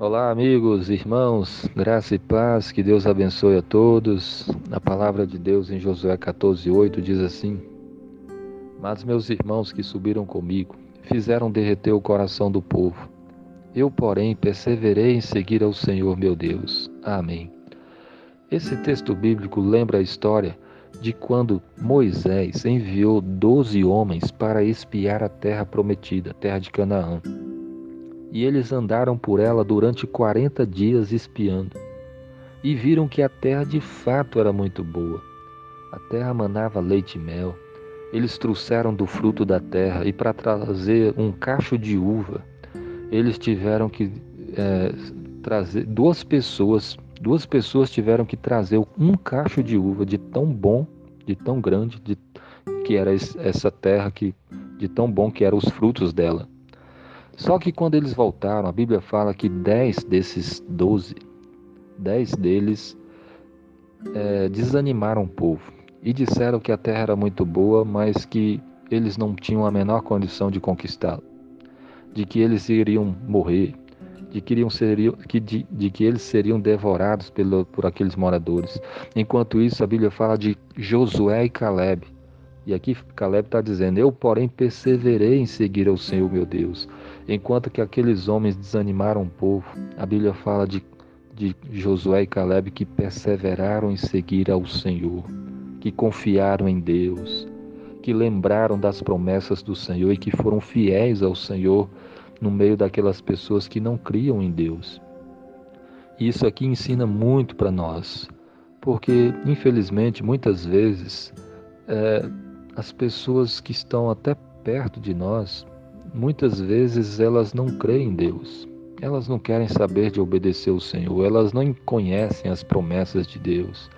Olá, amigos, irmãos, graça e paz, que Deus abençoe a todos. A palavra de Deus em Josué 14:8 diz assim: Mas meus irmãos que subiram comigo fizeram derreter o coração do povo. Eu, porém, perseverei em seguir ao Senhor meu Deus. Amém. Esse texto bíblico lembra a história de quando Moisés enviou doze homens para espiar a terra prometida, a terra de Canaã e eles andaram por ela durante quarenta dias espiando. E viram que a terra de fato era muito boa. A terra manava leite e mel. Eles trouxeram do fruto da terra, e para trazer um cacho de uva, eles tiveram que é, trazer duas pessoas, duas pessoas tiveram que trazer um cacho de uva de tão bom, de tão grande, de, que era essa terra que de tão bom que eram os frutos dela. Só que quando eles voltaram, a Bíblia fala que dez desses doze, dez deles é, desanimaram o povo e disseram que a terra era muito boa, mas que eles não tinham a menor condição de conquistá-la, de que eles iriam morrer, de que, iriam que, de, de que eles seriam devorados pelo, por aqueles moradores. Enquanto isso, a Bíblia fala de Josué e Caleb. E aqui Caleb está dizendo: Eu, porém, perseverei em seguir ao Senhor meu Deus. Enquanto que aqueles homens desanimaram o povo, a Bíblia fala de, de Josué e Caleb que perseveraram em seguir ao Senhor, que confiaram em Deus, que lembraram das promessas do Senhor e que foram fiéis ao Senhor no meio daquelas pessoas que não criam em Deus. Isso aqui ensina muito para nós, porque infelizmente muitas vezes é, as pessoas que estão até perto de nós muitas vezes elas não creem em Deus. Elas não querem saber de obedecer o Senhor, elas não conhecem as promessas de Deus.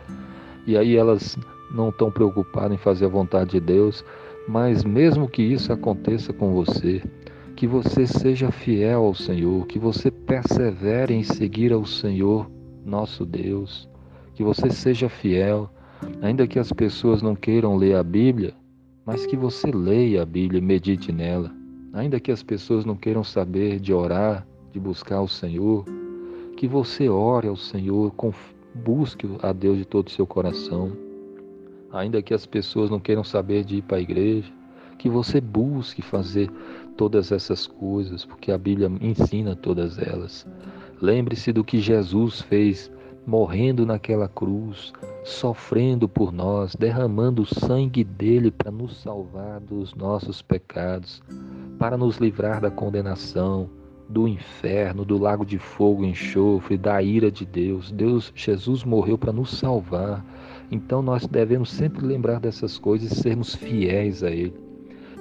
E aí elas não estão preocupadas em fazer a vontade de Deus, mas mesmo que isso aconteça com você, que você seja fiel ao Senhor, que você persevere em seguir ao Senhor, nosso Deus, que você seja fiel, ainda que as pessoas não queiram ler a Bíblia, mas que você leia a Bíblia e medite nela ainda que as pessoas não queiram saber de orar, de buscar o Senhor, que você ore ao Senhor, busque a Deus de todo o seu coração. Ainda que as pessoas não queiram saber de ir para a igreja, que você busque fazer todas essas coisas, porque a Bíblia ensina todas elas. Lembre-se do que Jesus fez morrendo naquela cruz, sofrendo por nós, derramando o sangue dele para nos salvar dos nossos pecados para nos livrar da condenação, do inferno, do lago de fogo e enxofre, da ira de Deus. Deus, Jesus morreu para nos salvar. Então nós devemos sempre lembrar dessas coisas e sermos fiéis a Ele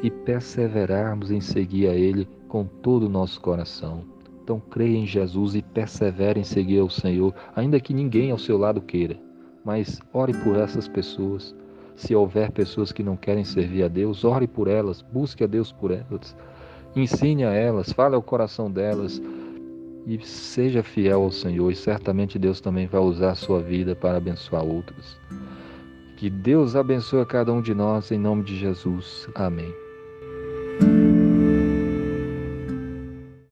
e perseverarmos em seguir a Ele com todo o nosso coração. Então creia em Jesus e persevere em seguir ao Senhor, ainda que ninguém ao seu lado queira. Mas ore por essas pessoas. Se houver pessoas que não querem servir a Deus, ore por elas, busque a Deus por elas Ensine a elas, fale ao coração delas e seja fiel ao Senhor, e certamente Deus também vai usar a sua vida para abençoar outros. Que Deus abençoe a cada um de nós em nome de Jesus. Amém.